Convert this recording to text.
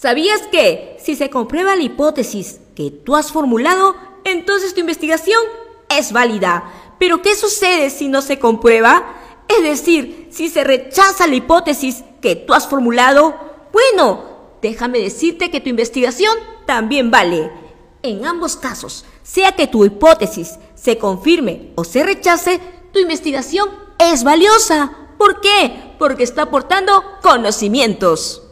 ¿Sabías que si se comprueba la hipótesis que tú has formulado, entonces tu investigación es válida? Pero ¿qué sucede si no se comprueba? Es decir, si se rechaza la hipótesis que tú has formulado, bueno, déjame decirte que tu investigación también vale. En ambos casos, sea que tu hipótesis se confirme o se rechace, tu investigación es valiosa. ¿Por qué? Porque está aportando conocimientos.